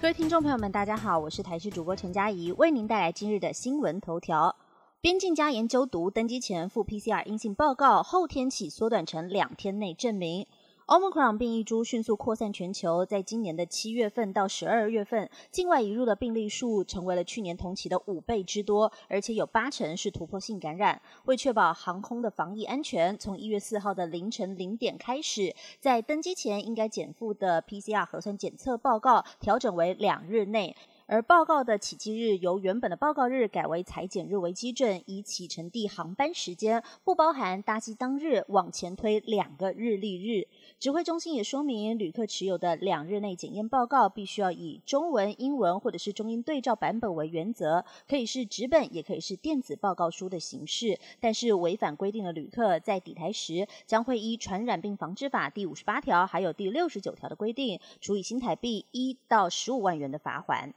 各位听众朋友们，大家好，我是台视主播陈佳怡，为您带来今日的新闻头条。边境加研究读登机前附 PCR 阴性报告，后天起缩短成两天内证明。Omicron 变异株迅速扩散全球，在今年的七月份到十二月份，境外移入的病例数成为了去年同期的五倍之多，而且有八成是突破性感染。为确保航空的防疫安全，从一月四号的凌晨零点开始，在登机前应该减负的 PCR 核酸检测报告调整为两日内。而报告的起机日由原本的报告日改为裁剪日为基准，以启程地航班时间不包含搭机当日往前推两个日历日。指挥中心也说明，旅客持有的两日内检验报告必须要以中文、英文或者是中英对照版本为原则，可以是纸本，也可以是电子报告书的形式。但是违反规定的旅客在抵台时，将会依《传染病防治法》第五十八条还有第六十九条的规定，处以新台币一到十五万元的罚款。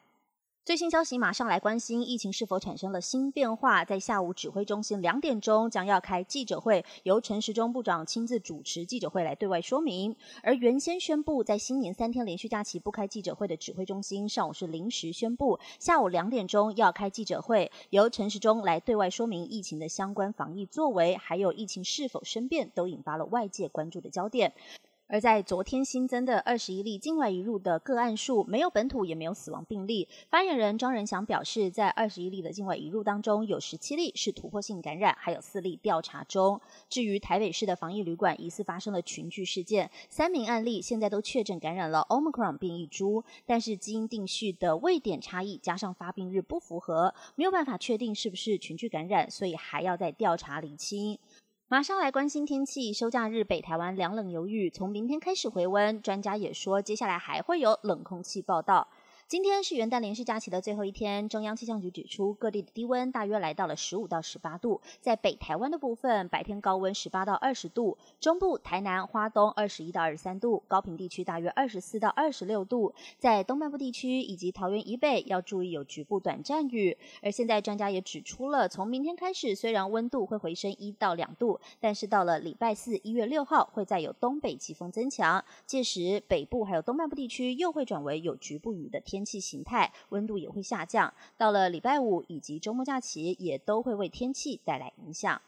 最新消息，马上来关心疫情是否产生了新变化。在下午指挥中心两点钟将要开记者会，由陈时中部长亲自主持记者会来对外说明。而原先宣布在新年三天连续假期不开记者会的指挥中心，上午是临时宣布，下午两点钟要开记者会，由陈时中来对外说明疫情的相关防疫作为，还有疫情是否生变，都引发了外界关注的焦点。而在昨天新增的二十一例境外移入的个案数，没有本土也没有死亡病例。发言人张仁祥表示，在二十一例的境外移入当中，有十七例是突破性感染，还有四例调查中。至于台北市的防疫旅馆疑似发生了群聚事件，三名案例现在都确诊感染了 Omicron 变异株，但是基因定序的位点差异加上发病日不符合，没有办法确定是不是群聚感染，所以还要再调查厘清。马上来关心天气，休假日北台湾凉冷有雨，从明天开始回温，专家也说接下来还会有冷空气报道。今天是元旦连续假期的最后一天，中央气象局指出，各地的低温大约来到了十五到十八度。在北台湾的部分，白天高温十八到二十度，中部、台南、花东二十一到二十三度，高平地区大约二十四到二十六度。在东半部地区以及桃园以北，要注意有局部短暂雨。而现在专家也指出了，从明天开始，虽然温度会回升一到两度，但是到了礼拜四一月六号，会再有东北季风增强，届时北部还有东半部地区又会转为有局部雨的天。天气形态，温度也会下降。到了礼拜五以及周末假期，也都会为天气带来影响。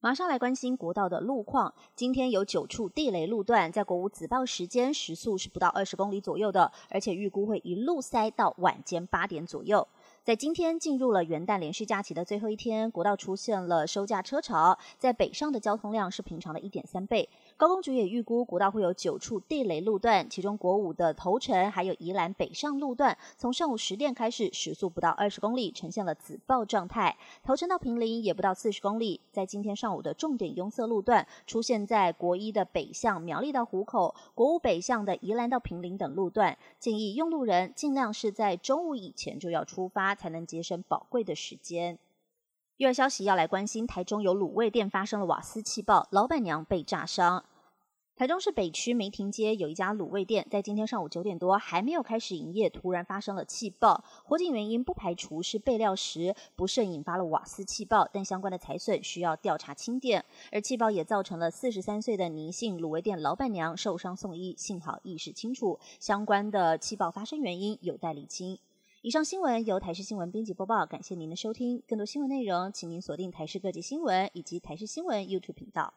马上来关心国道的路况。今天有九处地雷路段，在国五子报时间时速是不到二十公里左右的，而且预估会一路塞到晚间八点左右。在今天进入了元旦连续假期的最后一天，国道出现了收假车潮，在北上的交通量是平常的一点三倍。高工局也预估国道会有九处地雷路段，其中国五的头城还有宜兰北上路段，从上午十点开始时速不到二十公里，呈现了紫爆状态。头城到平林也不到四十公里。在今天上午的重点拥塞路段，出现在国一的北向苗栗到湖口，国五北向的宜兰到平林等路段，建议用路人尽量是在中午以前就要出发。才能节省宝贵的时间。第二消息要来关心，台中有卤味店发生了瓦斯气爆，老板娘被炸伤。台中市北区梅亭街有一家卤味店，在今天上午九点多还没有开始营业，突然发生了气爆。火警原因不排除是备料时不慎引发了瓦斯气爆，但相关的财损需要调查清点。而气爆也造成了四十三岁的倪姓卤味店老板娘受伤送医，幸好意识清楚。相关的气爆发生原因有待厘清。以上新闻由台视新闻编辑播报，感谢您的收听。更多新闻内容，请您锁定台视各界新闻以及台视新闻 YouTube 频道。